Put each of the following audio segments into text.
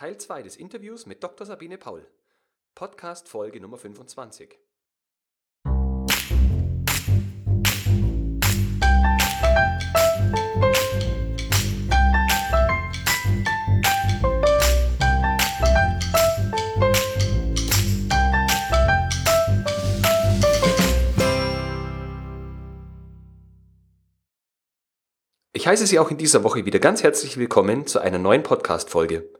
Teil 2 des Interviews mit Dr. Sabine Paul. Podcast Folge Nummer 25. Ich heiße Sie auch in dieser Woche wieder ganz herzlich willkommen zu einer neuen Podcast-Folge.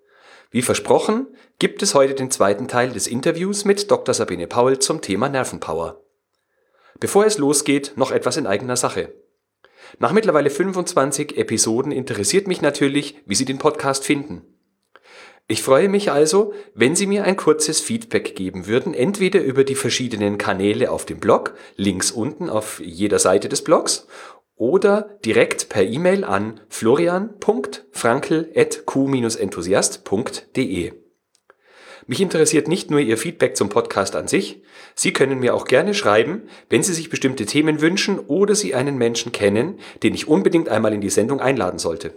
Wie versprochen, gibt es heute den zweiten Teil des Interviews mit Dr. Sabine Paul zum Thema Nervenpower. Bevor es losgeht, noch etwas in eigener Sache. Nach mittlerweile 25 Episoden interessiert mich natürlich, wie Sie den Podcast finden. Ich freue mich also, wenn Sie mir ein kurzes Feedback geben würden, entweder über die verschiedenen Kanäle auf dem Blog, links unten auf jeder Seite des Blogs, oder direkt per E-Mail an florian.frankel.q-enthusiast.de. Mich interessiert nicht nur Ihr Feedback zum Podcast an sich, Sie können mir auch gerne schreiben, wenn Sie sich bestimmte Themen wünschen oder Sie einen Menschen kennen, den ich unbedingt einmal in die Sendung einladen sollte.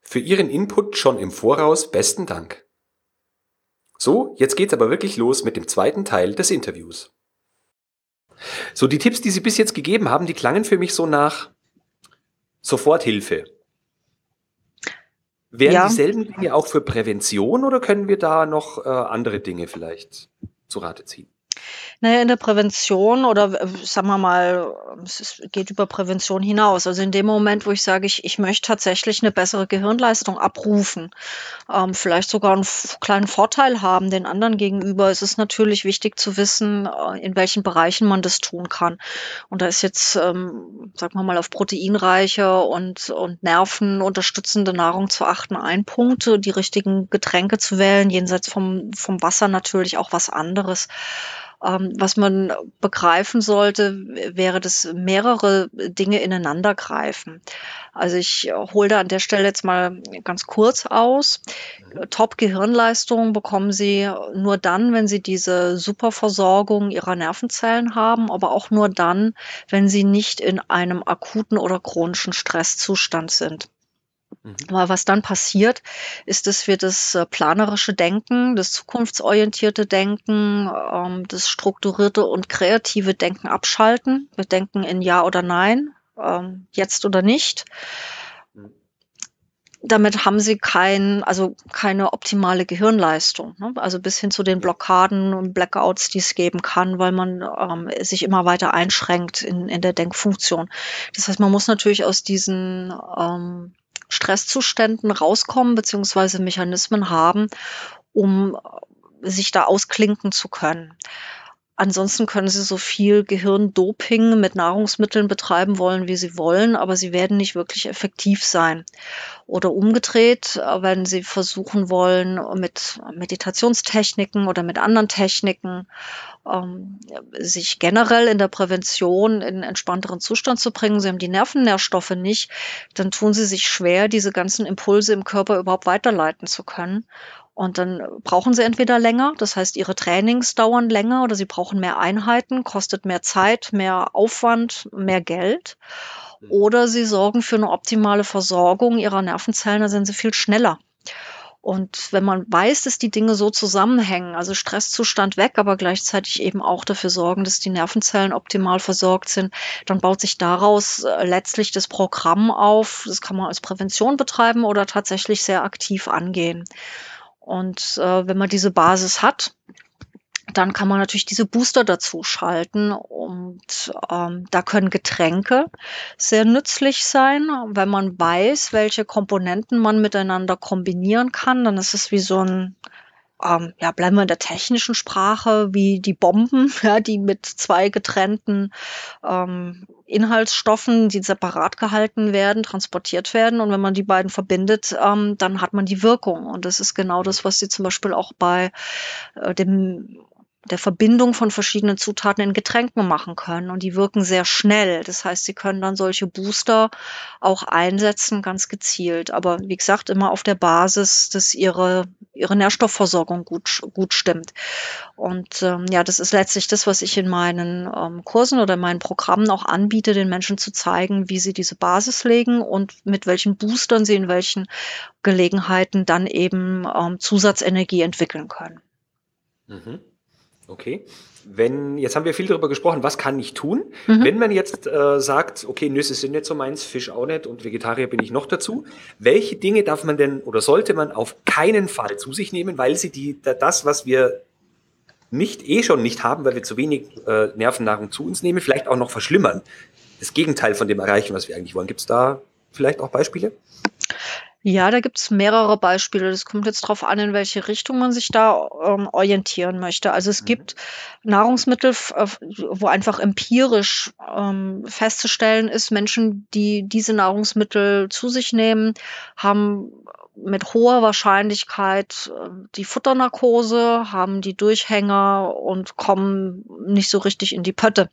Für Ihren Input schon im Voraus besten Dank. So, jetzt geht's aber wirklich los mit dem zweiten Teil des Interviews. So, die Tipps, die Sie bis jetzt gegeben haben, die klangen für mich so nach Soforthilfe. Wären ja. dieselben Dinge auch für Prävention oder können wir da noch äh, andere Dinge vielleicht zu Rate ziehen? Naja, in der Prävention oder sagen wir mal, es geht über Prävention hinaus. Also in dem Moment, wo ich sage, ich, ich möchte tatsächlich eine bessere Gehirnleistung abrufen, ähm, vielleicht sogar einen kleinen Vorteil haben den anderen gegenüber, ist es natürlich wichtig zu wissen, äh, in welchen Bereichen man das tun kann. Und da ist jetzt, ähm, sagen wir mal, auf proteinreiche und, und Nerven unterstützende Nahrung zu achten ein Punkt, die richtigen Getränke zu wählen, jenseits vom, vom Wasser natürlich auch was anderes. Ähm, was man begreifen sollte, wäre, dass mehrere Dinge ineinander greifen. Also ich hole da an der Stelle jetzt mal ganz kurz aus. Mhm. Top-Gehirnleistung bekommen Sie nur dann, wenn Sie diese Superversorgung Ihrer Nervenzellen haben, aber auch nur dann, wenn Sie nicht in einem akuten oder chronischen Stresszustand sind. Mhm. Aber was dann passiert, ist, dass wir das äh, planerische Denken, das zukunftsorientierte Denken, ähm, das strukturierte und kreative Denken abschalten. Wir denken in Ja oder Nein, ähm, jetzt oder nicht. Mhm. Damit haben sie kein, also keine optimale Gehirnleistung. Ne? Also bis hin zu den Blockaden und Blackouts, die es geben kann, weil man ähm, sich immer weiter einschränkt in, in der Denkfunktion. Das heißt, man muss natürlich aus diesen Stresszuständen rauskommen beziehungsweise Mechanismen haben, um sich da ausklinken zu können. Ansonsten können Sie so viel Gehirndoping mit Nahrungsmitteln betreiben wollen, wie Sie wollen, aber sie werden nicht wirklich effektiv sein. Oder umgedreht, wenn Sie versuchen wollen, mit Meditationstechniken oder mit anderen Techniken ähm, sich generell in der Prävention in entspannteren Zustand zu bringen, Sie haben die Nervennährstoffe nicht, dann tun Sie sich schwer, diese ganzen Impulse im Körper überhaupt weiterleiten zu können. Und dann brauchen sie entweder länger, das heißt, ihre Trainings dauern länger oder sie brauchen mehr Einheiten, kostet mehr Zeit, mehr Aufwand, mehr Geld. Mhm. Oder sie sorgen für eine optimale Versorgung ihrer Nervenzellen, da sind sie viel schneller. Und wenn man weiß, dass die Dinge so zusammenhängen, also Stresszustand weg, aber gleichzeitig eben auch dafür sorgen, dass die Nervenzellen optimal versorgt sind, dann baut sich daraus äh, letztlich das Programm auf. Das kann man als Prävention betreiben oder tatsächlich sehr aktiv angehen. Und äh, wenn man diese Basis hat, dann kann man natürlich diese Booster dazu schalten und ähm, da können Getränke sehr nützlich sein. Wenn man weiß, welche Komponenten man miteinander kombinieren kann, dann ist es wie so ein ähm, ja, bleiben wir in der technischen Sprache, wie die Bomben, ja, die mit zwei getrennten ähm, Inhaltsstoffen, die separat gehalten werden, transportiert werden. Und wenn man die beiden verbindet, ähm, dann hat man die Wirkung. Und das ist genau das, was sie zum Beispiel auch bei äh, dem der Verbindung von verschiedenen Zutaten in Getränken machen können. Und die wirken sehr schnell. Das heißt, Sie können dann solche Booster auch einsetzen, ganz gezielt. Aber wie gesagt, immer auf der Basis, dass Ihre, Ihre Nährstoffversorgung gut, gut stimmt. Und ähm, ja, das ist letztlich das, was ich in meinen ähm, Kursen oder in meinen Programmen auch anbiete, den Menschen zu zeigen, wie sie diese Basis legen und mit welchen Boostern sie in welchen Gelegenheiten dann eben ähm, Zusatzenergie entwickeln können. Mhm. Okay. Wenn, jetzt haben wir viel darüber gesprochen, was kann ich tun? Mhm. Wenn man jetzt äh, sagt, okay, Nüsse sind nicht so meins, Fisch auch nicht und Vegetarier bin ich noch dazu, welche Dinge darf man denn oder sollte man auf keinen Fall zu sich nehmen, weil sie die, das, was wir nicht eh schon nicht haben, weil wir zu wenig äh, Nervennahrung zu uns nehmen, vielleicht auch noch verschlimmern. Das Gegenteil von dem erreichen, was wir eigentlich wollen. Gibt es da vielleicht auch Beispiele? Ja, da gibt's mehrere Beispiele. Das kommt jetzt drauf an, in welche Richtung man sich da ähm, orientieren möchte. Also es mhm. gibt Nahrungsmittel, äh, wo einfach empirisch ähm, festzustellen ist, Menschen, die diese Nahrungsmittel zu sich nehmen, haben mit hoher Wahrscheinlichkeit äh, die Futternarkose, haben die Durchhänger und kommen nicht so richtig in die Pötte.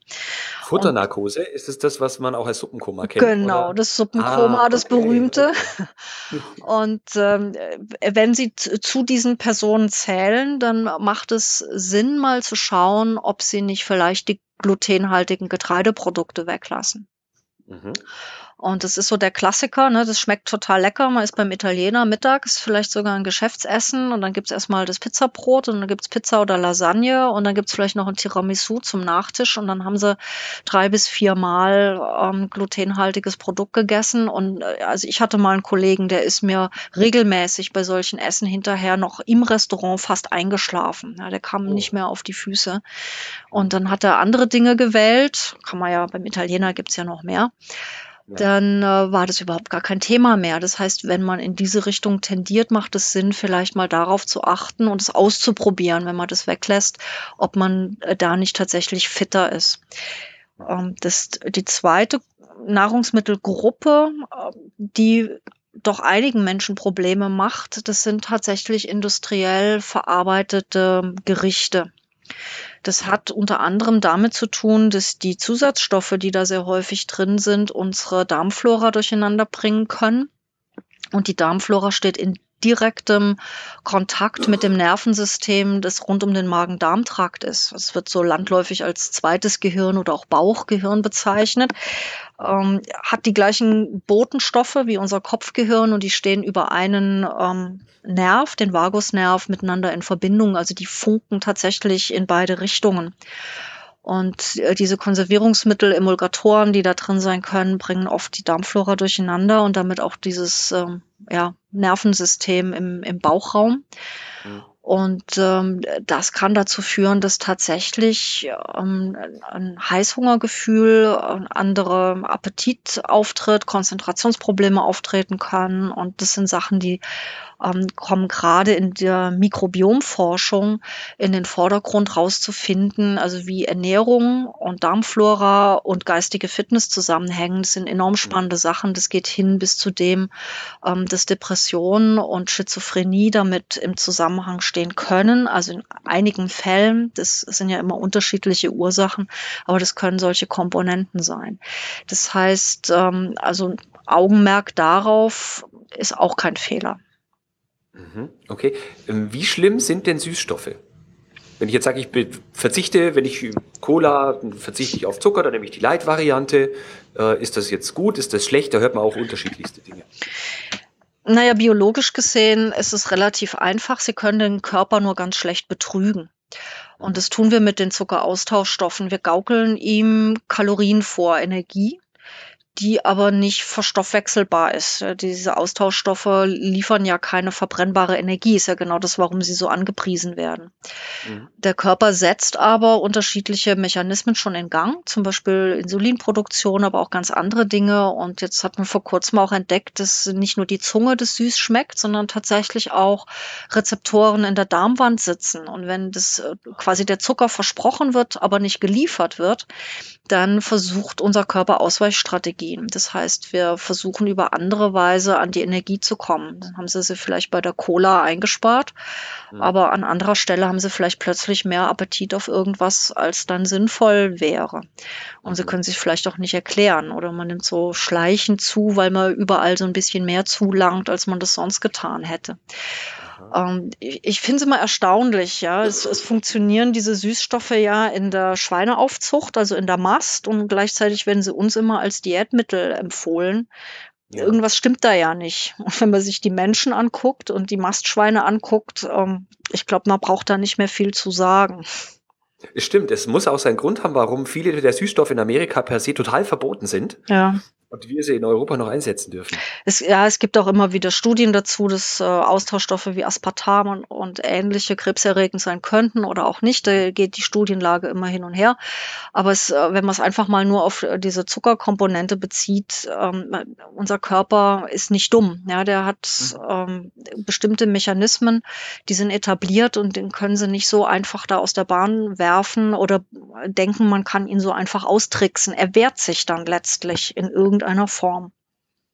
Futternarkose, und, ist es das, was man auch als Suppenkoma kennt? Genau, oder? das Suppenkoma, ah, das okay, berühmte. Okay. und ähm, wenn Sie zu diesen Personen zählen, dann macht es Sinn, mal zu schauen, ob Sie nicht vielleicht die glutenhaltigen Getreideprodukte weglassen. Mhm. Und das ist so der Klassiker, ne? Das schmeckt total lecker. Man ist beim Italiener mittags, vielleicht sogar ein Geschäftsessen und dann gibt's erstmal das Pizzabrot und dann gibt's Pizza oder Lasagne und dann gibt's vielleicht noch ein Tiramisu zum Nachtisch und dann haben sie drei bis vier Mal ähm, glutenhaltiges Produkt gegessen. Und äh, also ich hatte mal einen Kollegen, der ist mir regelmäßig bei solchen Essen hinterher noch im Restaurant fast eingeschlafen. Ja, der kam oh. nicht mehr auf die Füße. Und dann hat er andere Dinge gewählt. Kann man ja, beim Italiener gibt's ja noch mehr dann äh, war das überhaupt gar kein Thema mehr. Das heißt, wenn man in diese Richtung tendiert, macht es Sinn, vielleicht mal darauf zu achten und es auszuprobieren, wenn man das weglässt, ob man äh, da nicht tatsächlich fitter ist. Ähm, das, die zweite Nahrungsmittelgruppe, äh, die doch einigen Menschen Probleme macht, das sind tatsächlich industriell verarbeitete Gerichte. Das hat unter anderem damit zu tun, dass die Zusatzstoffe, die da sehr häufig drin sind, unsere Darmflora durcheinander bringen können. Und die Darmflora steht in direktem Kontakt mit dem Nervensystem, das rund um den Magen-Darm-Trakt ist. Es wird so landläufig als zweites Gehirn oder auch Bauchgehirn bezeichnet. Ähm, hat die gleichen Botenstoffe wie unser Kopfgehirn und die stehen über einen ähm, Nerv, den Vagusnerv, miteinander in Verbindung. Also die funken tatsächlich in beide Richtungen. Und äh, diese Konservierungsmittel, Emulgatoren, die da drin sein können, bringen oft die Darmflora durcheinander und damit auch dieses ähm, ja, Nervensystem im, im Bauchraum. Mhm. Und ähm, das kann dazu führen, dass tatsächlich ähm, ein Heißhungergefühl, ein anderer Appetit auftritt, Konzentrationsprobleme auftreten kann. Und das sind Sachen, die ähm, kommen gerade in der Mikrobiomforschung in den Vordergrund rauszufinden, also wie Ernährung und Darmflora und geistige Fitness zusammenhängen. Das sind enorm spannende Sachen. Das geht hin bis zu dem, ähm, dass Depressionen und Schizophrenie damit im Zusammenhang stehen können. Also in einigen Fällen, das sind ja immer unterschiedliche Ursachen, aber das können solche Komponenten sein. Das heißt, ähm, also Augenmerk darauf ist auch kein Fehler. Mhm, okay. Ähm, wie schlimm sind denn Süßstoffe? Wenn ich jetzt sage, ich verzichte, wenn ich Cola, verzichte ich auf Zucker, dann nehme ich die Light-Variante. Äh, ist das jetzt gut? Ist das schlecht? Da hört man auch unterschiedlichste Dinge. Naja, biologisch gesehen ist es relativ einfach. Sie können den Körper nur ganz schlecht betrügen. Und das tun wir mit den Zuckeraustauschstoffen. Wir gaukeln ihm Kalorien vor, Energie die aber nicht verstoffwechselbar ist. Diese Austauschstoffe liefern ja keine verbrennbare Energie, ist ja genau das, warum sie so angepriesen werden. Mhm. Der Körper setzt aber unterschiedliche Mechanismen schon in Gang, zum Beispiel Insulinproduktion, aber auch ganz andere Dinge. Und jetzt hat man vor kurzem auch entdeckt, dass nicht nur die Zunge des süß schmeckt, sondern tatsächlich auch Rezeptoren in der Darmwand sitzen. Und wenn das äh, quasi der Zucker versprochen wird, aber nicht geliefert wird, dann versucht unser Körper Ausweichstrategien Energien. Das heißt, wir versuchen über andere Weise an die Energie zu kommen. Dann haben sie sie vielleicht bei der Cola eingespart, mhm. aber an anderer Stelle haben sie vielleicht plötzlich mehr Appetit auf irgendwas, als dann sinnvoll wäre. Und mhm. sie können sich vielleicht auch nicht erklären oder man nimmt so schleichend zu, weil man überall so ein bisschen mehr zulangt, als man das sonst getan hätte. Ähm, ich ich finde es immer erstaunlich, ja. Es, es funktionieren diese Süßstoffe ja in der Schweineaufzucht, also in der Mast, und gleichzeitig werden sie uns immer als Diätmittel empfohlen. Ja. Irgendwas stimmt da ja nicht. Und wenn man sich die Menschen anguckt und die Mastschweine anguckt, ähm, ich glaube, man braucht da nicht mehr viel zu sagen. Es stimmt, es muss auch seinen Grund haben, warum viele der Süßstoffe in Amerika per se total verboten sind. Ja und wir sie in Europa noch einsetzen dürfen. Es, ja, es gibt auch immer wieder Studien dazu, dass äh, Austauschstoffe wie Aspartam und, und ähnliche krebserregend sein könnten oder auch nicht. Da geht die Studienlage immer hin und her. Aber es, äh, wenn man es einfach mal nur auf äh, diese Zuckerkomponente bezieht, ähm, unser Körper ist nicht dumm. Ja, der hat ähm, bestimmte Mechanismen, die sind etabliert und den können sie nicht so einfach da aus der Bahn werfen oder denken, man kann ihn so einfach austricksen. Er wehrt sich dann letztlich in irgendeiner irgendeiner Form.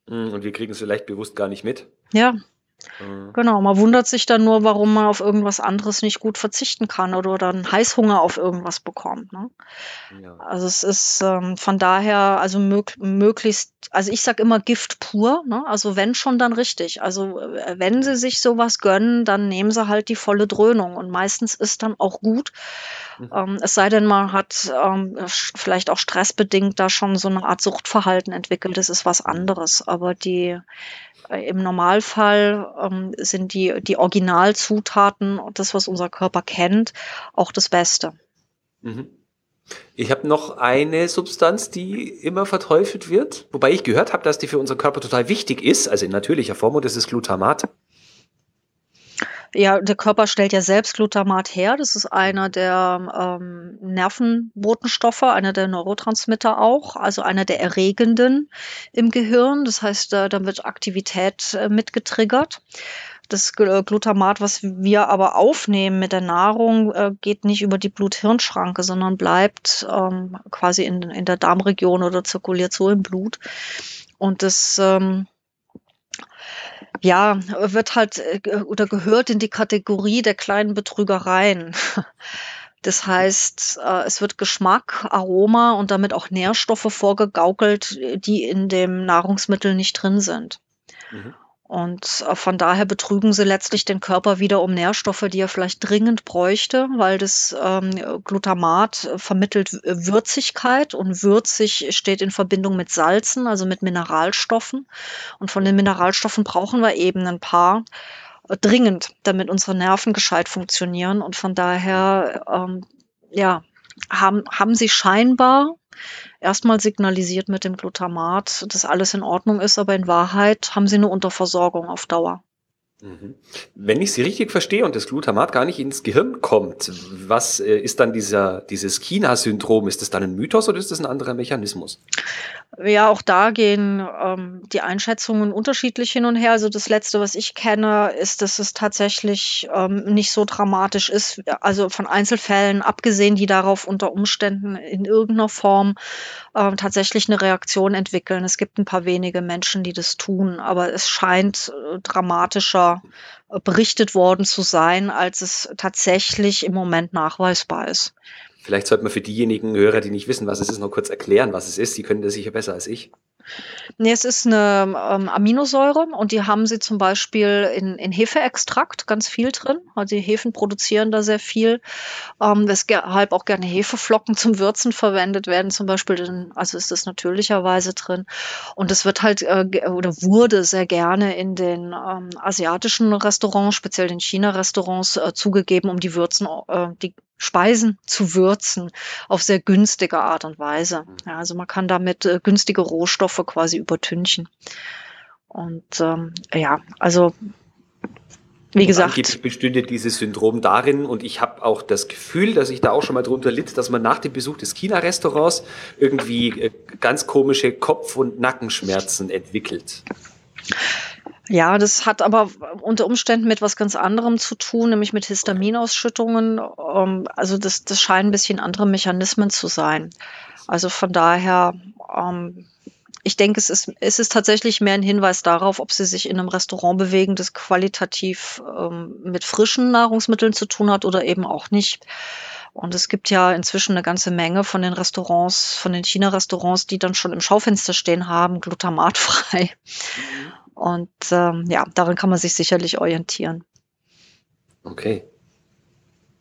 Hm, und wir kriegen es vielleicht bewusst gar nicht mit. Ja, Mhm. Genau, man wundert sich dann nur, warum man auf irgendwas anderes nicht gut verzichten kann oder dann Heißhunger auf irgendwas bekommt. Ne? Ja. Also es ist ähm, von daher also mög möglichst, also ich sag immer Gift pur, ne? also wenn schon dann richtig. Also äh, wenn sie sich sowas gönnen, dann nehmen sie halt die volle Dröhnung und meistens ist dann auch gut. Mhm. Ähm, es sei denn, man hat ähm, vielleicht auch stressbedingt da schon so eine Art Suchtverhalten entwickelt, das ist was anderes. Aber die Im Normalfall ähm, sind die, die Originalzutaten, das, was unser Körper kennt, auch das Beste. Mhm. Ich habe noch eine Substanz, die immer verteufelt wird, wobei ich gehört habe, dass die für unseren Körper total wichtig ist, also in natürlicher Form, und das ist Glutamat. Ja, der Körper stellt ja selbst Glutamat her. Das ist einer der ähm, Nervenbotenstoffe, einer der Neurotransmitter auch, also einer der Erregenden im Gehirn. Das heißt, äh, da wird Aktivität äh, mitgetriggert. Das äh, Glutamat, was wir aber aufnehmen mit der Nahrung, äh, geht nicht über die Blut-Hirn-Schranke, sondern bleibt ähm, quasi in, in der Darmregion oder zirkuliert so im Blut. Und das ähm, ja, wird halt äh, oder gehört in die Kategorie der kleinen Betrügereien. Das heißt, äh, es wird Geschmack, Aroma und damit auch Nährstoffe vorgegaukelt, die in dem Nahrungsmittel nicht drin sind. Mhm. Und äh, von daher betrügen sie letztlich den Körper wieder um Nährstoffe, die er vielleicht dringend bräuchte, weil das ähm, Glutamat äh, vermittelt Würzigkeit und würzig steht in Verbindung mit Salzen, also mit Mineralstoffen. Und von den Mineralstoffen brauchen wir eben ein paar äh, dringend, damit unsere Nerven gescheit funktionieren. Und von daher, ähm, ja, haben, haben sie scheinbar erstmal signalisiert mit dem Glutamat, dass alles in Ordnung ist, aber in Wahrheit haben sie eine Unterversorgung auf Dauer. Mhm. Wenn ich Sie richtig verstehe und das Glutamat gar nicht ins Gehirn kommt, was äh, ist dann dieser, dieses China-Syndrom? Ist das dann ein Mythos oder ist das ein anderer Mechanismus? Ja, auch da gehen ähm, die Einschätzungen unterschiedlich hin und her. Also das Letzte, was ich kenne, ist, dass es tatsächlich ähm, nicht so dramatisch ist. Also von Einzelfällen abgesehen, die darauf unter Umständen in irgendeiner Form ähm, tatsächlich eine Reaktion entwickeln. Es gibt ein paar wenige Menschen, die das tun, aber es scheint äh, dramatischer äh, berichtet worden zu sein, als es tatsächlich im Moment nachweisbar ist. Vielleicht sollte man für diejenigen Hörer, die nicht wissen, was es ist, noch kurz erklären, was es ist. Sie können das sicher besser als ich. Nee, es ist eine ähm, Aminosäure und die haben sie zum Beispiel in, in Hefeextrakt ganz viel drin. Also die Hefen produzieren da sehr viel. Ähm, weshalb auch gerne Hefeflocken zum Würzen verwendet werden, zum Beispiel. also ist das natürlicherweise drin. Und es wird halt äh, oder wurde sehr gerne in den ähm, asiatischen Restaurants, speziell den China-Restaurants, äh, zugegeben, um die Würzen, äh, die Speisen zu würzen auf sehr günstige Art und Weise. Mhm. Ja, also man kann damit äh, günstige Rohstoffe quasi übertünchen. Und ähm, ja, also wie gesagt. Angeblich bestünde dieses Syndrom darin, und ich habe auch das Gefühl, dass ich da auch schon mal drunter litt, dass man nach dem Besuch des China-Restaurants irgendwie äh, ganz komische Kopf- und Nackenschmerzen entwickelt. Ja, das hat aber unter Umständen mit was ganz anderem zu tun, nämlich mit Histaminausschüttungen. Ähm, also das, das scheinen ein bisschen andere Mechanismen zu sein. Also von daher, ähm, ich denke, es ist, es ist tatsächlich mehr ein Hinweis darauf, ob sie sich in einem Restaurant bewegen, das qualitativ ähm, mit frischen Nahrungsmitteln zu tun hat oder eben auch nicht. Und es gibt ja inzwischen eine ganze Menge von den Restaurants, von den China-Restaurants, die dann schon im Schaufenster stehen haben, glutamatfrei. Mhm. Und ähm, ja, daran kann man sich sicherlich orientieren. Okay.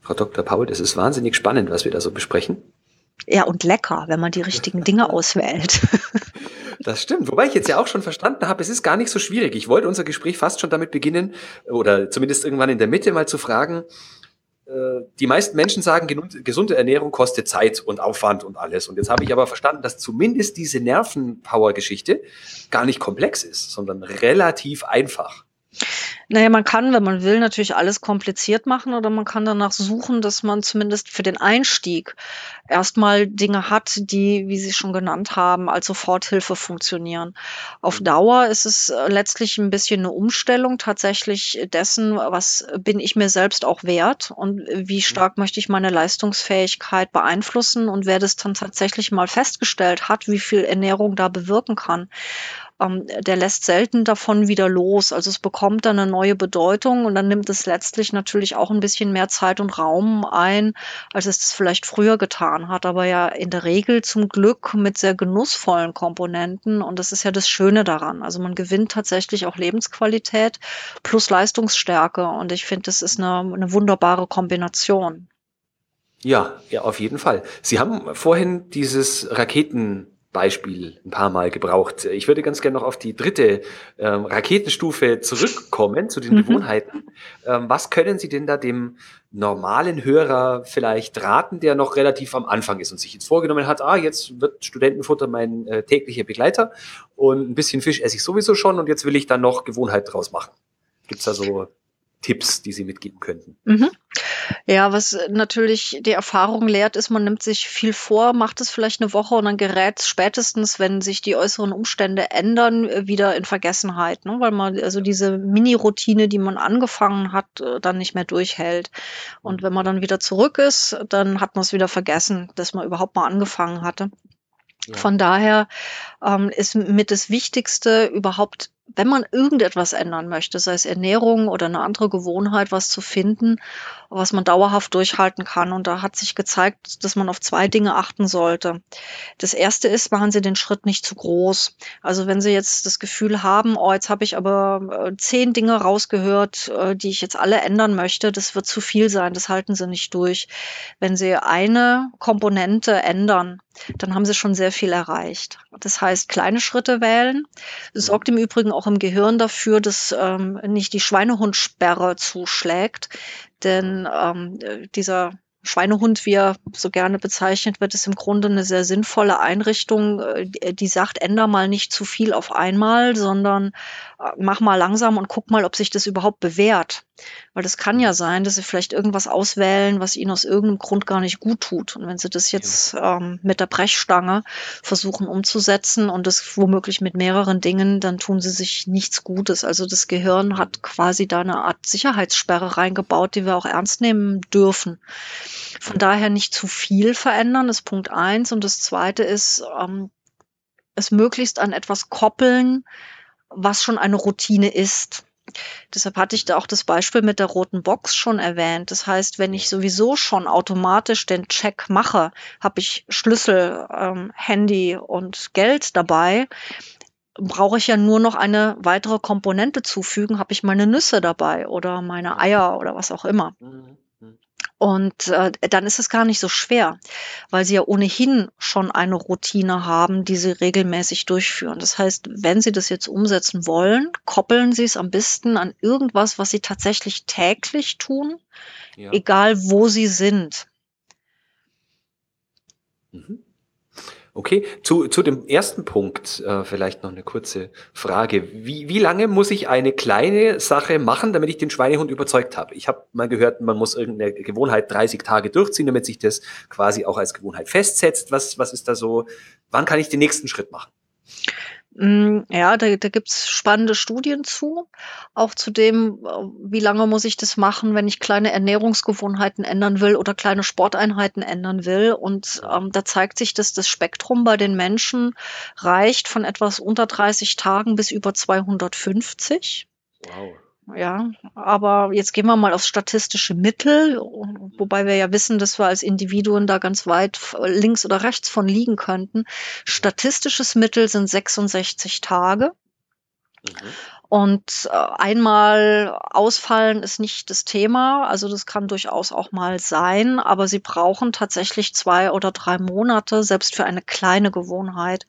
Frau Dr. Paul, das ist wahnsinnig spannend, was wir da so besprechen. Ja, und lecker, wenn man die richtigen Dinge auswählt. Das stimmt. Wobei ich jetzt ja auch schon verstanden habe, es ist gar nicht so schwierig. Ich wollte unser Gespräch fast schon damit beginnen, oder zumindest irgendwann in der Mitte mal zu fragen, die meisten Menschen sagen, gesunde Ernährung kostet Zeit und Aufwand und alles. Und jetzt habe ich aber verstanden, dass zumindest diese Nervenpower-Geschichte gar nicht komplex ist, sondern relativ einfach. Naja, man kann, wenn man will, natürlich alles kompliziert machen oder man kann danach suchen, dass man zumindest für den Einstieg erstmal Dinge hat, die, wie Sie schon genannt haben, als Soforthilfe funktionieren. Auf mhm. Dauer ist es äh, letztlich ein bisschen eine Umstellung tatsächlich dessen, was bin ich mir selbst auch wert und wie mhm. stark möchte ich meine Leistungsfähigkeit beeinflussen und wer das dann tatsächlich mal festgestellt hat, wie viel Ernährung da bewirken kann ähm, der lässt selten davon wieder los. Also es bekommt dann eine neue Bedeutung und dann nimmt es letztlich natürlich auch ein bisschen mehr Zeit und Raum ein, als es das vielleicht früher getan hat. Aber ja in der Regel zum Glück mit sehr genussvollen Komponenten und das ist ja das Schöne daran. Also man gewinnt tatsächlich auch Lebensqualität plus Leistungsstärke und ich finde, das ist eine, eine wunderbare Kombination. Ja, ja, auf jeden Fall. Sie haben vorhin dieses Raketen Beispiel ein paar Mal gebraucht. Ich würde ganz gerne noch auf die dritte ähm, Raketenstufe zurückkommen, zu den mhm. Gewohnheiten. Ähm, was können Sie denn da dem normalen Hörer vielleicht raten, der noch relativ am Anfang ist und sich jetzt vorgenommen hat, ah, jetzt wird Studentenfutter mein äh, täglicher Begleiter und ein bisschen Fisch esse ich sowieso schon und jetzt will ich dann noch Gewohnheit draus machen. Gibt es da so Tipps, die Sie mitgeben könnten? Mhm. Ja, was natürlich die Erfahrung lehrt, ist, man nimmt sich viel vor, macht es vielleicht eine Woche und dann gerät spätestens, wenn sich die äußeren Umstände ändern, wieder in Vergessenheit, ne? weil man also diese Mini-Routine, die man angefangen hat, äh, dann nicht mehr durchhält. Und wenn man dann wieder zurück ist, dann hat man es wieder vergessen, dass man überhaupt mal angefangen hatte. Ja. Von daher ähm, ist mit das Wichtigste überhaupt wenn man irgendetwas ändern möchte, sei es Ernährung oder eine andere Gewohnheit, was zu finden, was man dauerhaft durchhalten kann. Und da hat sich gezeigt, dass man auf zwei Dinge achten sollte. Das erste ist, machen Sie den Schritt nicht zu groß. Also wenn Sie jetzt das Gefühl haben, oh, jetzt habe ich aber äh, zehn Dinge rausgehört, äh, die ich jetzt alle ändern möchte, das wird zu viel sein, das halten Sie nicht durch. Wenn Sie eine Komponente ändern, dann haben Sie schon sehr viel erreicht. Das heißt, kleine Schritte wählen. Das sorgt im Übrigen auch im Gehirn dafür, dass ähm, nicht die Schweinehundsperre zuschlägt. Denn ähm, dieser Schweinehund, wie er so gerne bezeichnet wird, ist im Grunde eine sehr sinnvolle Einrichtung, äh, die sagt, änder mal nicht zu viel auf einmal, sondern äh, mach mal langsam und guck mal, ob sich das überhaupt bewährt. Weil das kann ja sein, dass sie vielleicht irgendwas auswählen, was ihnen aus irgendeinem Grund gar nicht gut tut. Und wenn sie das jetzt ähm, mit der Brechstange versuchen umzusetzen und das womöglich mit mehreren Dingen, dann tun sie sich nichts Gutes. Also das Gehirn hat quasi da eine Art Sicherheitssperre reingebaut, die wir auch ernst nehmen dürfen. Von daher nicht zu viel verändern, ist Punkt eins. Und das zweite ist, ähm, es möglichst an etwas koppeln, was schon eine Routine ist. Deshalb hatte ich da auch das Beispiel mit der roten Box schon erwähnt. Das heißt, wenn ich sowieso schon automatisch den Check mache, habe ich Schlüssel, ähm, Handy und Geld dabei, brauche ich ja nur noch eine weitere Komponente zufügen, habe ich meine Nüsse dabei oder meine Eier oder was auch immer. Mhm. Und äh, dann ist es gar nicht so schwer, weil sie ja ohnehin schon eine Routine haben, die sie regelmäßig durchführen. Das heißt, wenn sie das jetzt umsetzen wollen, koppeln sie es am besten an irgendwas, was sie tatsächlich täglich tun, ja. egal wo sie sind. Mhm. Okay, zu, zu dem ersten Punkt äh, vielleicht noch eine kurze Frage. Wie, wie lange muss ich eine kleine Sache machen, damit ich den Schweinehund überzeugt habe? Ich habe mal gehört, man muss irgendeine Gewohnheit 30 Tage durchziehen, damit sich das quasi auch als Gewohnheit festsetzt. Was, was ist da so? Wann kann ich den nächsten Schritt machen? Mm, ja, da, da gibt's spannende Studien zu, auch zu dem, äh, wie lange muss ich das machen, wenn ich kleine Ernährungsgewohnheiten ändern will oder kleine Sporteinheiten ändern will. Und ähm, da zeigt sich, dass das Spektrum bei den Menschen reicht von etwas unter 30 Tagen bis über 250. Wow. Ja, aber jetzt gehen wir mal aufs statistische Mittel, wobei wir ja wissen, dass wir als Individuen da ganz weit links oder rechts von liegen könnten. Statistisches Mittel sind 66 Tage. Mhm. Und äh, einmal ausfallen ist nicht das Thema. Also das kann durchaus auch mal sein, aber sie brauchen tatsächlich zwei oder drei Monate, selbst für eine kleine Gewohnheit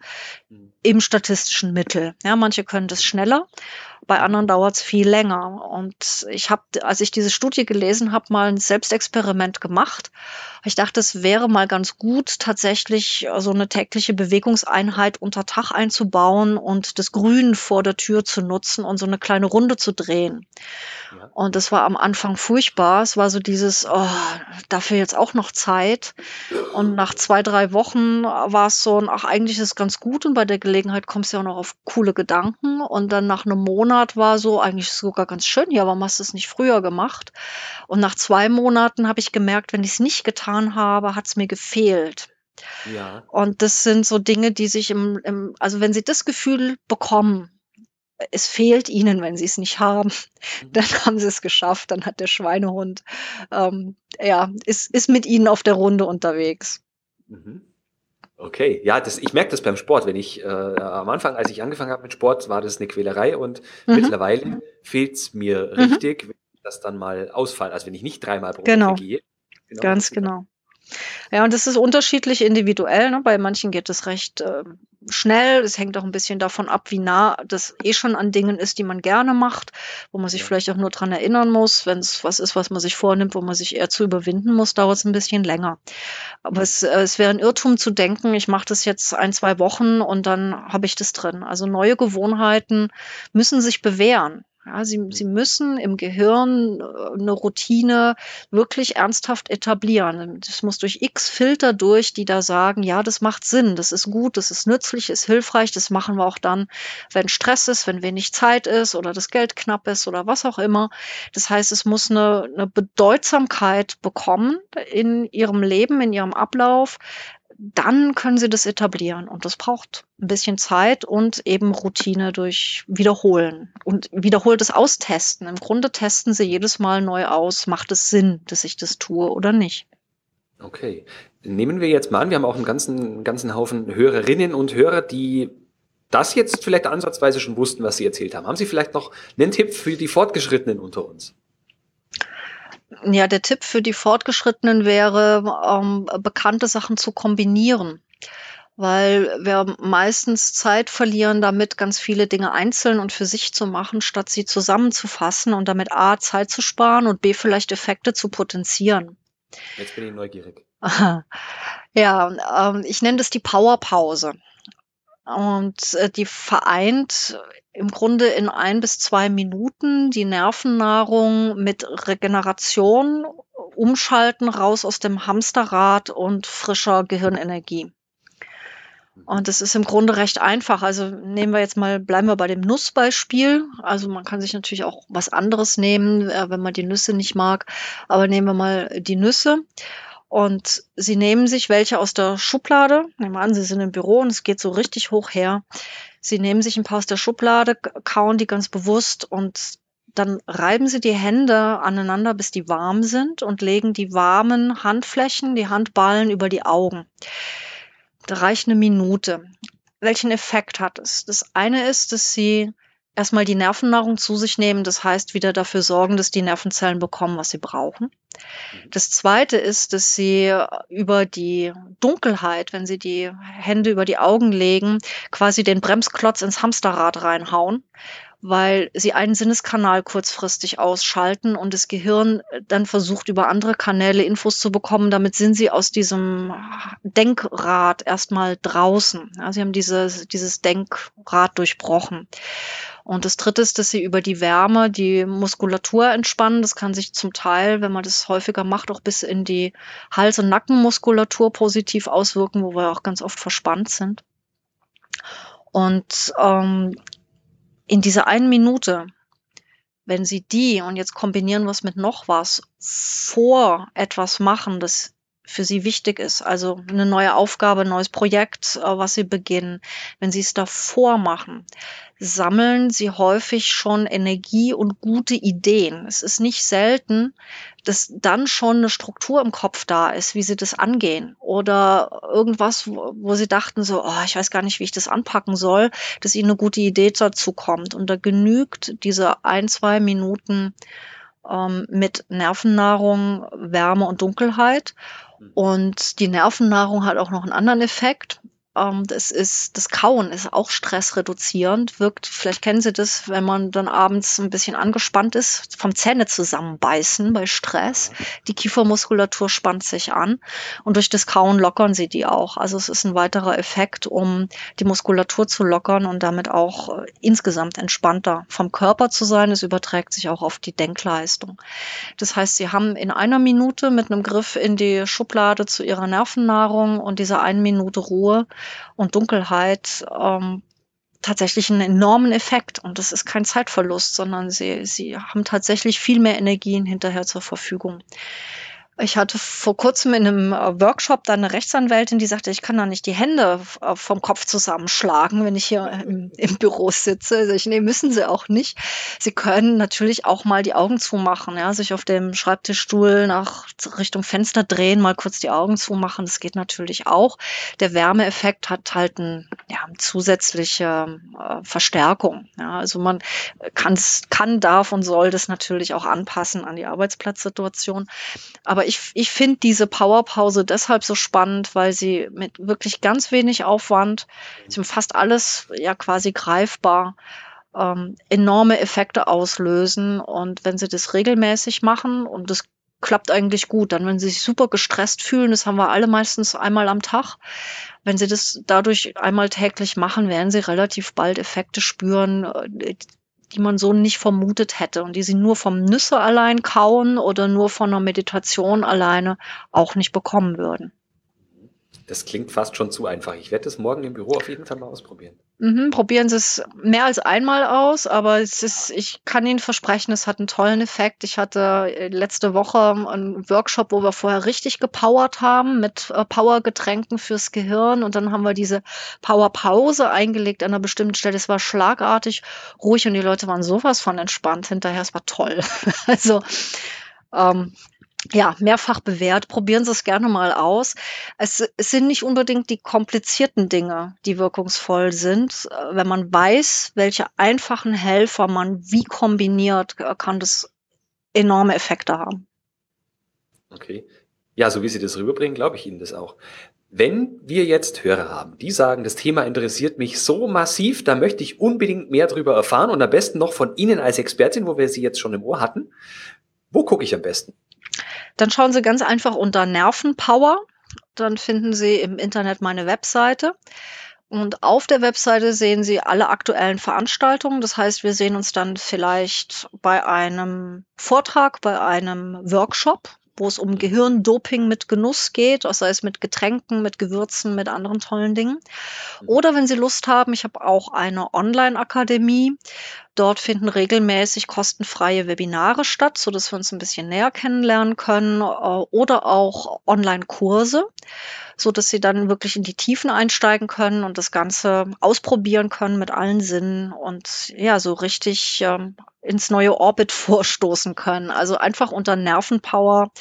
mhm. Im statistischen Mittel. Ja, manche können das schneller bei anderen dauert es viel länger. Und ich habe, als ich diese Studie gelesen habe, mal ein Selbstexperiment gemacht. Ich dachte, es wäre mal ganz gut, tatsächlich so eine tägliche Bewegungseinheit unter Tag einzubauen und das Grün vor der Tür zu nutzen und so eine kleine Runde zu drehen. Ja. Und das war am Anfang furchtbar. Es war so dieses, oh, dafür jetzt auch noch Zeit. Und nach zwei, drei Wochen war es so, ach, eigentlich ist es ganz gut und bei der Gelegenheit kommst du ja auch noch auf coole Gedanken. Und dann nach einem Monat war so, eigentlich ist es sogar ganz schön hier, warum hast du es nicht früher gemacht? Und nach zwei Monaten habe ich gemerkt, wenn ich es nicht getan habe, hat es mir gefehlt. Ja. Und das sind so Dinge, die sich im, im, also wenn Sie das Gefühl bekommen, es fehlt ihnen, wenn sie es nicht haben. Mhm. Dann haben sie es geschafft. Dann hat der Schweinehund, ähm, ja, ist, ist mit ihnen auf der Runde unterwegs. Mhm. Okay, ja, das, ich merke das beim Sport. Wenn ich äh, am Anfang, als ich angefangen habe mit Sport, war das eine Quälerei und mhm. mittlerweile fehlt es mir mhm. richtig, wenn ich das dann mal ausfallen, also wenn ich nicht dreimal pro genau. Woche gehe. Genau, Ganz genau. Ja, und das ist unterschiedlich individuell. Ne? Bei manchen geht es recht äh, schnell. Es hängt auch ein bisschen davon ab, wie nah das eh schon an Dingen ist, die man gerne macht, wo man sich vielleicht auch nur dran erinnern muss. Wenn es was ist, was man sich vornimmt, wo man sich eher zu überwinden muss, dauert es ein bisschen länger. Aber es, äh, es wäre ein Irrtum zu denken, ich mache das jetzt ein, zwei Wochen und dann habe ich das drin. Also neue Gewohnheiten müssen sich bewähren. Ja, sie, sie müssen im Gehirn äh, eine Routine wirklich ernsthaft etablieren. Das muss durch x Filter durch, die da sagen, ja, das macht Sinn, das ist gut, das ist nützlich, ist hilfreich, das machen wir auch dann, wenn Stress ist, wenn wenig Zeit ist oder das Geld knapp ist oder was auch immer. Das heißt, es muss eine, eine Bedeutsamkeit bekommen in ihrem Leben, in ihrem Ablauf, dann können sie das etablieren. Und das braucht ein bisschen Zeit und eben Routine durch Wiederholen und wiederholtes Austesten. Im Grunde testen sie jedes Mal neu aus, macht es Sinn, dass ich das tue oder nicht. Okay. Nehmen wir jetzt mal an, wir haben auch einen ganzen, ganzen Haufen Hörerinnen und Hörer, die das jetzt vielleicht ansatzweise schon wussten, was Sie erzählt haben. Haben Sie vielleicht noch einen Tipp für die Fortgeschrittenen unter uns? Ja, der Tipp für die Fortgeschrittenen wäre, ähm, bekannte Sachen zu kombinieren. Weil wir meistens Zeit verlieren, damit ganz viele Dinge einzeln und für sich zu machen, statt sie zusammenzufassen und damit A, Zeit zu sparen und B, vielleicht Effekte zu potenzieren. Jetzt bin ich neugierig. ja, ähm, ich nenne das die Powerpause. Und äh, die vereint im Grunde in ein bis zwei Minuten die Nervennahrung mit Regeneration, Umschalten raus aus dem Hamsterrad und frischer Gehirnenergie. Und das ist im Grunde recht einfach. Also nehmen wir jetzt mal, bleiben wir bei dem Nussbeispiel. Also man kann sich natürlich auch was anderes nehmen, äh, wenn man die Nüsse nicht mag. Aber nehmen wir mal die Nüsse. Und sie nehmen sich welche aus der Schublade. Nehmen wir an, sie sind im Büro und es geht so richtig hoch her. Sie nehmen sich ein paar aus der Schublade, kauen die ganz bewusst und dann reiben Sie die Hände aneinander, bis die warm sind und legen die warmen Handflächen, die Handballen über die Augen. Da reicht eine Minute. Welchen Effekt hat es? Das eine ist, dass Sie erstmal die Nervennahrung zu sich nehmen, das heißt wieder dafür sorgen, dass die Nervenzellen bekommen, was sie brauchen. Das zweite ist, dass sie über die Dunkelheit, wenn sie die Hände über die Augen legen, quasi den Bremsklotz ins Hamsterrad reinhauen weil sie einen Sinneskanal kurzfristig ausschalten und das Gehirn dann versucht, über andere Kanäle Infos zu bekommen. Damit sind sie aus diesem Denkrad erstmal draußen. Ja, sie haben diese, dieses Denkrad durchbrochen. Und das Dritte ist, dass sie über die Wärme die Muskulatur entspannen. Das kann sich zum Teil, wenn man das häufiger macht, auch bis in die Hals- und Nackenmuskulatur positiv auswirken, wo wir auch ganz oft verspannt sind. Und ähm, in dieser einen Minute, wenn Sie die, und jetzt kombinieren wir es mit noch was, vor etwas machen, das für sie wichtig ist. Also eine neue Aufgabe, ein neues Projekt, äh, was sie beginnen. Wenn sie es davor machen, sammeln sie häufig schon Energie und gute Ideen. Es ist nicht selten, dass dann schon eine Struktur im Kopf da ist, wie sie das angehen. Oder irgendwas, wo, sie dachten so, oh, ich weiß gar nicht, wie ich das anpacken soll, dass ihnen eine gute Idee dazu kommt. Und da genügt diese ein, zwei Minuten ähm, mit Nervennahrung, Wärme und Dunkelheit. Und die Nervennahrung hat auch noch einen anderen Effekt. Ähm, das ist, das Kauen ist auch stressreduzierend, wirkt, vielleicht kennen Sie das, wenn man dann abends ein bisschen angespannt ist, vom Zähne zusammenbeißen bei Stress. Die Kiefermuskulatur spannt sich an und durch das Kauen lockern Sie die auch. Also es ist ein weiterer Effekt, um die Muskulatur zu lockern und damit auch äh, insgesamt entspannter vom Körper zu sein. Es überträgt sich auch auf die Denkleistung. Das heißt, Sie haben in einer Minute mit einem Griff in die Schublade zu Ihrer Nervennahrung und dieser einen Minute Ruhe und Dunkelheit ähm, tatsächlich einen enormen Effekt. Und das ist kein Zeitverlust, sondern sie, sie haben tatsächlich viel mehr Energien hinterher zur Verfügung. Ich hatte vor kurzem in einem äh, Workshop dann eine Rechtsanwältin, die sagte, ich kann da nicht die Hände äh, vom Kopf zusammenschlagen, wenn ich hier im, im Büro sitze. Also ich, nee, müssen sie auch nicht. Sie können natürlich auch mal die Augen zumachen, ja, sich auf dem Schreibtischstuhl nach Richtung Fenster drehen, mal kurz die Augen zumachen. Das geht natürlich auch. Der Wärmeeffekt hat halt ein, ja, zusätzliche äh, Verstärkung. Ja, also man kann, kann, darf und soll das natürlich auch anpassen an die Arbeitsplatzsituation. Aber ich, ich finde diese Powerpause deshalb so spannend, weil sie mit wirklich ganz wenig Aufwand, sie fast alles ja quasi greifbar, ähm, enorme Effekte auslösen. Und wenn sie das regelmäßig machen und das klappt eigentlich gut. Dann, wenn sie sich super gestresst fühlen, das haben wir alle meistens einmal am Tag. Wenn sie das dadurch einmal täglich machen, werden sie relativ bald Effekte spüren, äh, die man so nicht vermutet hätte und die sie nur vom Nüsse allein kauen oder nur von einer Meditation alleine auch nicht bekommen würden. Das klingt fast schon zu einfach. Ich werde das morgen im Büro auf jeden Fall mal ausprobieren. Mhm, probieren Sie es mehr als einmal aus, aber es ist, ich kann Ihnen versprechen, es hat einen tollen Effekt. Ich hatte äh, letzte Woche einen Workshop, wo wir vorher richtig gepowert haben mit äh, Powergetränken fürs Gehirn und dann haben wir diese Powerpause eingelegt an einer bestimmten Stelle. Es war schlagartig ruhig und die Leute waren sowas von entspannt hinterher. Es war toll. also ähm, ja, mehrfach bewährt. Probieren Sie es gerne mal aus. Es, es, sind nicht unbedingt die komplizierten Dinge, die wirkungsvoll sind. Äh, wenn man weiß, welche einfachen Helfer man wie kombiniert, äh, kann das enorme Effekte haben. Okay. Ja, so wie Sie das rüberbringen, glaube ich Ihnen das auch. Wenn wir jetzt Hörer haben, die sagen, das Thema interessiert mich so massiv, da möchte ich unbedingt mehr darüber erfahren und am besten noch von Ihnen als Expertin, wo wir Sie jetzt schon im Ohr hatten. Wo gucke ich am besten? Dann schauen Sie ganz einfach unter Nervenpower. Dann finden Sie im Internet meine Webseite. Und auf der Webseite sehen Sie alle aktuellen Veranstaltungen. Das heißt, wir sehen uns dann vielleicht bei einem Vortrag, bei einem Workshop, wo es um Gehirndoping mit Genuss geht, sei es mit Getränken, mit Gewürzen, mit anderen tollen Dingen. Oder wenn Sie Lust haben, ich habe auch eine Online-Akademie. Dort finden regelmäßig kostenfreie Webinare statt, so dass wir uns ein bisschen näher kennenlernen können äh, oder auch Online-Kurse, so dass Sie dann wirklich in die Tiefen einsteigen können und das Ganze ausprobieren können mit allen Sinnen und ja, so richtig ähm, ins neue Orbit vorstoßen können. Also einfach unter Nervenpower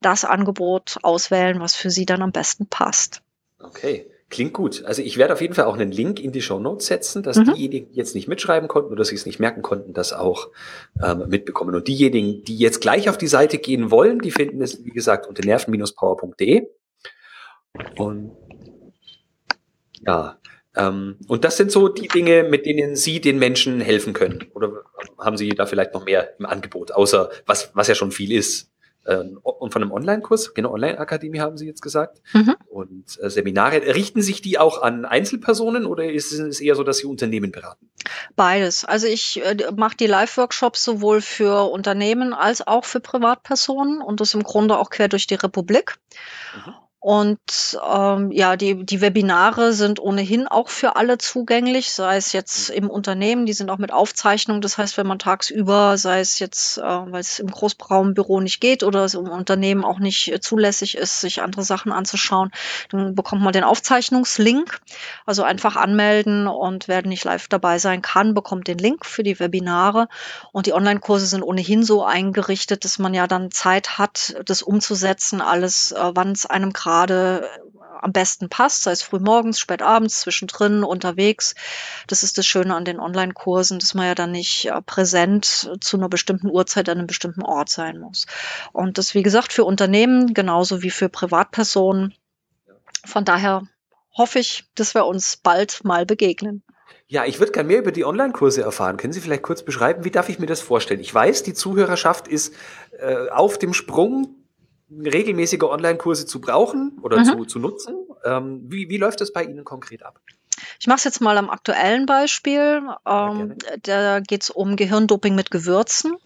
das Angebot auswählen, was für Sie dann am besten passt. Okay. Klingt gut. Also ich werde auf jeden Fall auch einen Link in die Show Notes setzen, dass mhm. diejenigen, die jetzt nicht mitschreiben konnten oder sich es nicht merken konnten, das auch ähm, mitbekommen. Und diejenigen, die jetzt gleich auf die Seite gehen wollen, die finden es, wie gesagt, unter nerven-power.de. Und ja, ähm, und das sind so die Dinge, mit denen Sie den Menschen helfen können. Oder haben Sie da vielleicht noch mehr im Angebot, außer was, was ja schon viel ist? Ähm, und von einem Online-Kurs, genau, Online-Akademie haben Sie jetzt gesagt. Mhm. Und äh, Seminare, richten sich die auch an Einzelpersonen oder ist es eher so, dass Sie Unternehmen beraten? Beides. Also ich äh, mache die Live-Workshops sowohl für Unternehmen als auch für Privatpersonen und das im Grunde auch quer durch die Republik. Mhm. Und ähm, ja, die, die Webinare sind ohnehin auch für alle zugänglich, sei es jetzt im Unternehmen, die sind auch mit Aufzeichnung. Das heißt, wenn man tagsüber, sei es jetzt, äh, weil es im Großraumbüro nicht geht oder es im Unternehmen auch nicht äh, zulässig ist, sich andere Sachen anzuschauen, dann bekommt man den Aufzeichnungslink. Also einfach anmelden und wer nicht live dabei sein kann, bekommt den Link für die Webinare. Und die Online-Kurse sind ohnehin so eingerichtet, dass man ja dann Zeit hat, das umzusetzen, alles, äh, wann es einem gerade gerade am besten passt, sei es früh morgens, spät abends, zwischendrin, unterwegs. Das ist das Schöne an den Online-Kursen, dass man ja dann nicht äh, präsent zu einer bestimmten Uhrzeit an einem bestimmten Ort sein muss. Und das, wie gesagt, für Unternehmen genauso wie für Privatpersonen. Von daher hoffe ich, dass wir uns bald mal begegnen. Ja, ich würde gerne mehr über die Online-Kurse erfahren. Können Sie vielleicht kurz beschreiben, wie darf ich mir das vorstellen? Ich weiß, die Zuhörerschaft ist äh, auf dem Sprung regelmäßige Online-Kurse zu brauchen oder mhm. zu, zu nutzen. Ähm, wie, wie läuft das bei Ihnen konkret ab? Ich mache es jetzt mal am aktuellen Beispiel. Ähm, da geht es um Gehirndoping mit Gewürzen.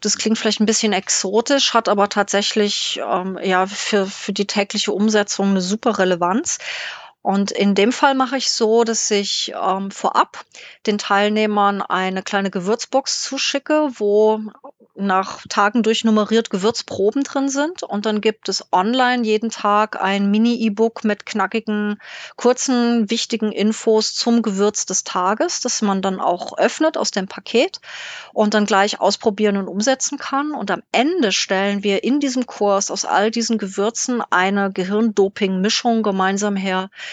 Das klingt vielleicht ein bisschen exotisch, hat aber tatsächlich ähm, ja für, für die tägliche Umsetzung eine super Relevanz. Und in dem Fall mache ich so, dass ich ähm, vorab den Teilnehmern eine kleine Gewürzbox zuschicke, wo nach Tagen durchnummeriert Gewürzproben drin sind. Und dann gibt es online jeden Tag ein Mini-E-Book mit knackigen, kurzen, wichtigen Infos zum Gewürz des Tages, das man dann auch öffnet aus dem Paket und dann gleich ausprobieren und umsetzen kann. Und am Ende stellen wir in diesem Kurs aus all diesen Gewürzen eine Gehirndoping-Mischung gemeinsam her,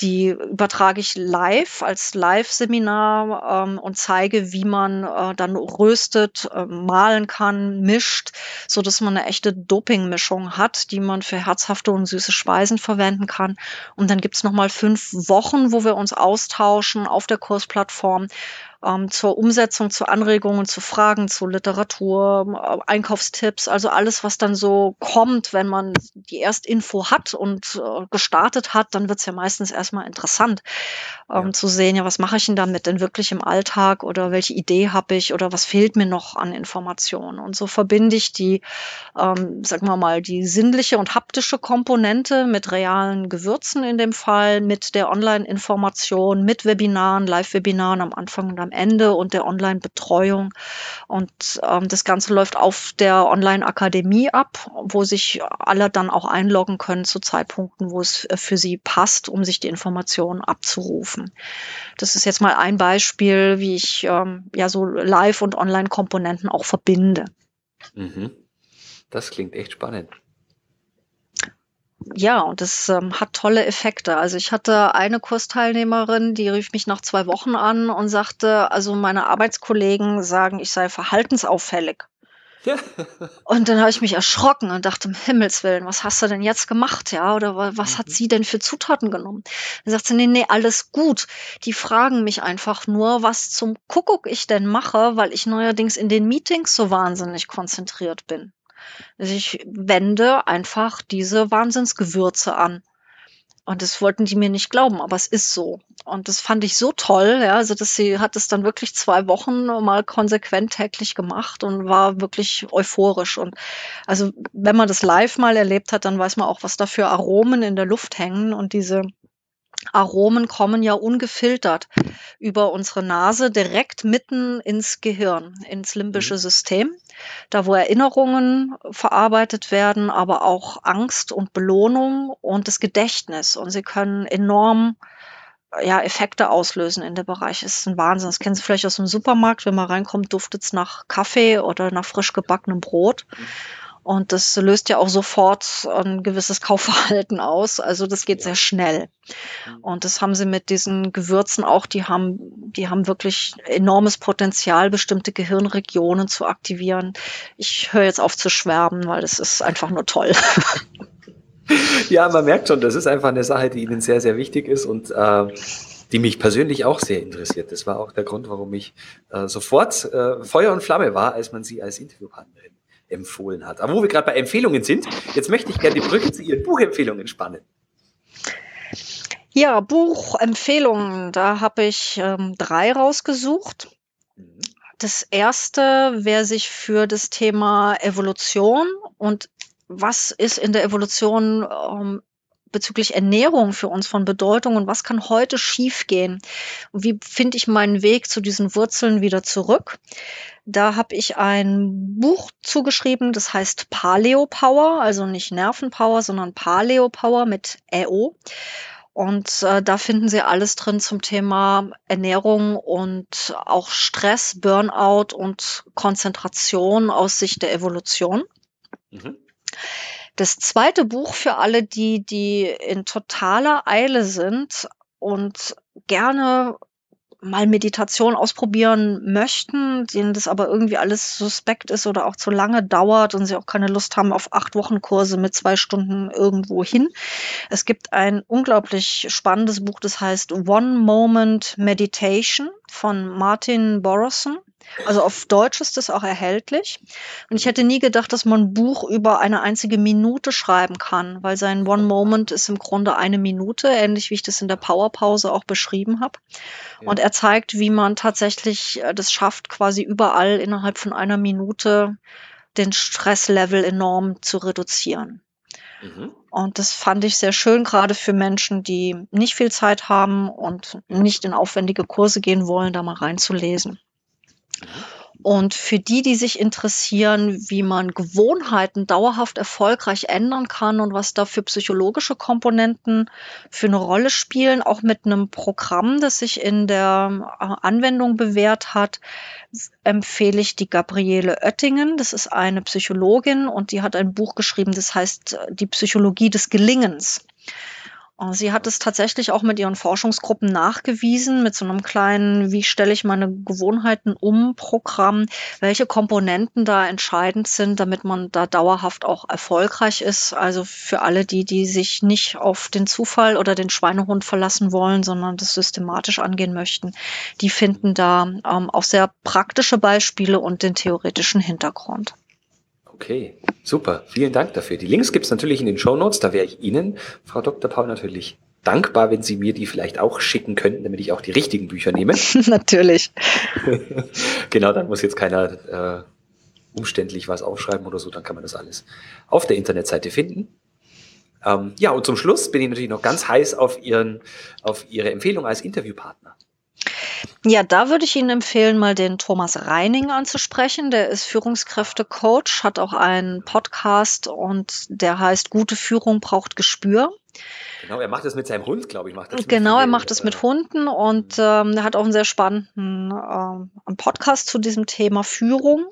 die übertrage ich live als Live-Seminar ähm, und zeige, wie man äh, dann röstet, äh, malen kann, mischt, so dass man eine echte Doping-Mischung hat, die man für herzhafte und süße Speisen verwenden kann. Und dann gibt's noch mal fünf Wochen, wo wir uns austauschen auf der Kursplattform ähm, zur Umsetzung, zu Anregungen, zu Fragen, zu Literatur, äh, Einkaufstipps, also alles, was dann so kommt, wenn man die Erstinfo hat und äh, gestartet hat, dann wird's ja meistens erstmal interessant ähm, ja. zu sehen, ja, was mache ich denn damit denn wirklich im Alltag oder welche Idee habe ich oder was fehlt mir noch an Informationen. Und so verbinde ich die, ähm, sagen wir mal, die sinnliche und haptische Komponente mit realen Gewürzen in dem Fall, mit der Online-Information, mit Webinaren, Live-Webinaren am Anfang und am Ende und der Online-Betreuung. Und ähm, das Ganze läuft auf der Online-Akademie ab, wo sich alle dann auch einloggen können zu Zeitpunkten, wo es äh, für sie passt, um sich die Informationen abzurufen. Das ist jetzt mal ein Beispiel, wie ich ähm, ja so Live- und Online-Komponenten auch verbinde. Mhm. Das klingt echt spannend ja, und das ähm, hat tolle Effekte. Also ich hatte eine Kursteilnehmerin, die rief mich nach zwei Wochen an und sagte, also meine Arbeitskollegen sagen, ich sei verhaltensauffällig. Ja. Und dann habe ich mich erschrocken und dachte, um Himmels Willen, was hast du denn jetzt gemacht, ja? Oder was hat mhm. sie denn für Zutaten genommen? Dann sagt sie, nee, nee, alles gut. Die fragen mich einfach nur, was zum Kuckuck ich denn mache, weil ich neuerdings in den Meetings so wahnsinnig konzentriert bin. Also ich wende einfach diese Wahnsinnsgewürze an. Und das wollten die mir nicht glauben, aber es ist so. Und das fand ich so toll, ja, also dass sie hat es dann wirklich zwei Wochen mal konsequent täglich gemacht und war wirklich euphorisch. Und also wenn man das live mal erlebt hat, dann weiß man auch, was da für Aromen in der Luft hängen und diese Aromen kommen ja ungefiltert über unsere Nase direkt mitten ins Gehirn, ins limbische mhm. System, da wo Erinnerungen verarbeitet werden, aber auch Angst und Belohnung und das Gedächtnis. Und sie können enorm ja, Effekte auslösen in dem Bereich. Es ist ein Wahnsinn. Das kennen Sie vielleicht aus dem Supermarkt. Wenn man reinkommt, duftet es nach Kaffee oder nach frisch gebackenem Brot. Und das löst ja auch sofort ein gewisses Kaufverhalten aus. Also das geht sehr schnell. Mhm. Und das haben sie mit diesen Gewürzen auch, die haben, die haben wirklich enormes Potenzial, bestimmte Gehirnregionen zu aktivieren. Ich höre jetzt auf zu schwärmen, weil das ist einfach nur toll. Ja, man merkt schon, das ist einfach eine Sache, die Ihnen sehr, sehr wichtig ist und äh, die mich persönlich auch sehr interessiert. Das war auch der Grund, warum ich äh, sofort äh, Feuer und Flamme war, als man Sie als Interviewpartnerin empfohlen hat. Aber wo wir gerade bei Empfehlungen sind, jetzt möchte ich gerne die Brücke zu Ihren Buchempfehlungen spannen. Ja, Buchempfehlungen, da habe ich ähm, drei rausgesucht. Das erste, wer sich für das Thema Evolution und was ist in der Evolution ähm, bezüglich Ernährung für uns von Bedeutung und was kann heute schiefgehen? Und wie finde ich meinen Weg zu diesen Wurzeln wieder zurück? Da habe ich ein Buch zugeschrieben, das heißt Paleo Power, also nicht Nervenpower, sondern Paleo Power mit EO. Und äh, da finden Sie alles drin zum Thema Ernährung und auch Stress, Burnout und Konzentration aus Sicht der Evolution. Mhm. Das zweite Buch für alle, die, die in totaler Eile sind und gerne mal Meditation ausprobieren möchten, denen das aber irgendwie alles suspekt ist oder auch zu lange dauert und sie auch keine Lust haben auf acht Wochen Kurse mit zwei Stunden irgendwo hin. Es gibt ein unglaublich spannendes Buch, das heißt One Moment Meditation von Martin Borison. Also auf Deutsch ist das auch erhältlich. Und ich hätte nie gedacht, dass man ein Buch über eine einzige Minute schreiben kann, weil sein One Moment ist im Grunde eine Minute, ähnlich wie ich das in der Powerpause auch beschrieben habe. Ja. Und er zeigt, wie man tatsächlich äh, das schafft, quasi überall innerhalb von einer Minute den Stresslevel enorm zu reduzieren. Mhm. Und das fand ich sehr schön, gerade für Menschen, die nicht viel Zeit haben und nicht in aufwendige Kurse gehen wollen, da mal reinzulesen. Und für die, die sich interessieren, wie man Gewohnheiten dauerhaft erfolgreich ändern kann und was da für psychologische Komponenten für eine Rolle spielen, auch mit einem Programm, das sich in der äh, Anwendung bewährt hat, empfehle ich die Gabriele Oettingen. Das ist eine Psychologin und die hat ein Buch geschrieben, das heißt äh, Die Psychologie des Gelingens. Sie hat es tatsächlich auch mit ihren Forschungsgruppen nachgewiesen, mit so einem kleinen, wie stelle ich meine Gewohnheiten um Programm, welche Komponenten da entscheidend sind, damit man da dauerhaft auch erfolgreich ist. Also für alle die, die sich nicht auf den Zufall oder den Schweinehund verlassen wollen, sondern das systematisch angehen möchten, die finden da ähm, auch sehr praktische Beispiele und den theoretischen Hintergrund. Okay, super. Vielen Dank dafür. Die Links gibt es natürlich in den Show Notes. Da wäre ich Ihnen, Frau Dr. Paul, natürlich dankbar, wenn Sie mir die vielleicht auch schicken könnten, damit ich auch die richtigen Bücher nehme. natürlich. genau, dann muss jetzt keiner äh, umständlich was aufschreiben oder so. Dann kann man das alles auf der Internetseite finden. Ähm, ja, und zum Schluss bin ich natürlich noch ganz heiß auf, Ihren, auf Ihre Empfehlung als Interviewpartner. Ja, da würde ich Ihnen empfehlen, mal den Thomas Reining anzusprechen. Der ist Führungskräftecoach, hat auch einen Podcast und der heißt Gute Führung braucht Gespür. Genau, er macht das mit seinem Hund, glaube ich. Macht das genau, er macht das mit Hunden und mhm. ähm, er hat auch einen sehr spannenden ähm, Podcast zu diesem Thema Führung.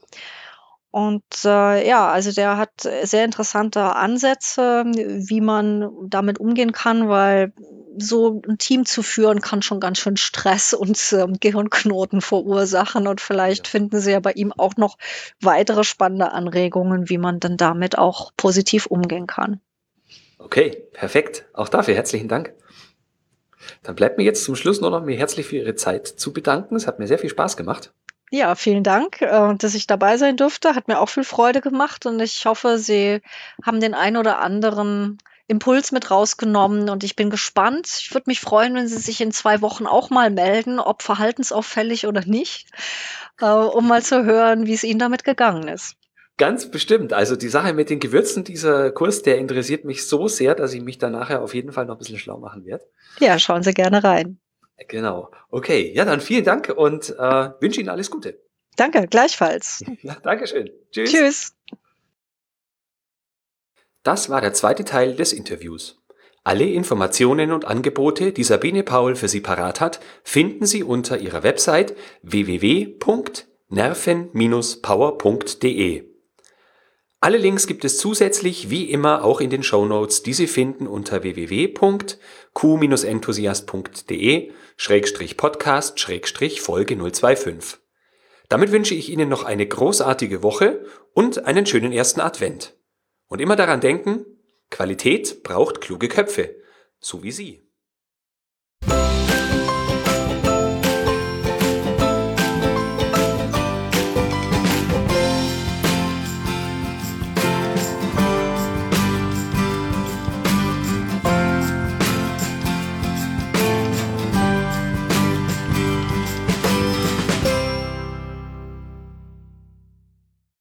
Und äh, ja, also der hat sehr interessante Ansätze, wie man damit umgehen kann, weil so ein Team zu führen kann schon ganz schön Stress und ähm, Gehirnknoten verursachen. Und vielleicht ja. finden Sie ja bei ihm auch noch weitere spannende Anregungen, wie man dann damit auch positiv umgehen kann. Okay, perfekt. Auch dafür herzlichen Dank. Dann bleibt mir jetzt zum Schluss nur noch mir herzlich für Ihre Zeit zu bedanken. Es hat mir sehr viel Spaß gemacht. Ja, vielen Dank, äh, dass ich dabei sein durfte. Hat mir auch viel Freude gemacht und ich hoffe, Sie haben den ein oder anderen Impuls mit rausgenommen und ich bin gespannt. Ich würde mich freuen, wenn Sie sich in zwei Wochen auch mal melden, ob verhaltensauffällig oder nicht, äh, um mal zu hören, wie es Ihnen damit gegangen ist. Ganz bestimmt. Also die Sache mit den Gewürzen, dieser Kurs, der interessiert mich so sehr, dass ich mich da nachher auf jeden Fall noch ein bisschen schlau machen werde. Ja, schauen Sie gerne rein. Genau. Okay, ja, dann vielen Dank und äh, wünsche Ihnen alles Gute. Danke, gleichfalls. Ja, Dankeschön. Tschüss. Tschüss. Das war der zweite Teil des Interviews. Alle Informationen und Angebote, die Sabine Paul für Sie parat hat, finden Sie unter ihrer Website www.nerven-power.de. Alle Links gibt es zusätzlich wie immer auch in den Show Notes, die Sie finden unter www.q-enthusiast.de Podcast Folge 025. Damit wünsche ich Ihnen noch eine großartige Woche und einen schönen ersten Advent. Und immer daran denken, Qualität braucht kluge Köpfe, so wie Sie.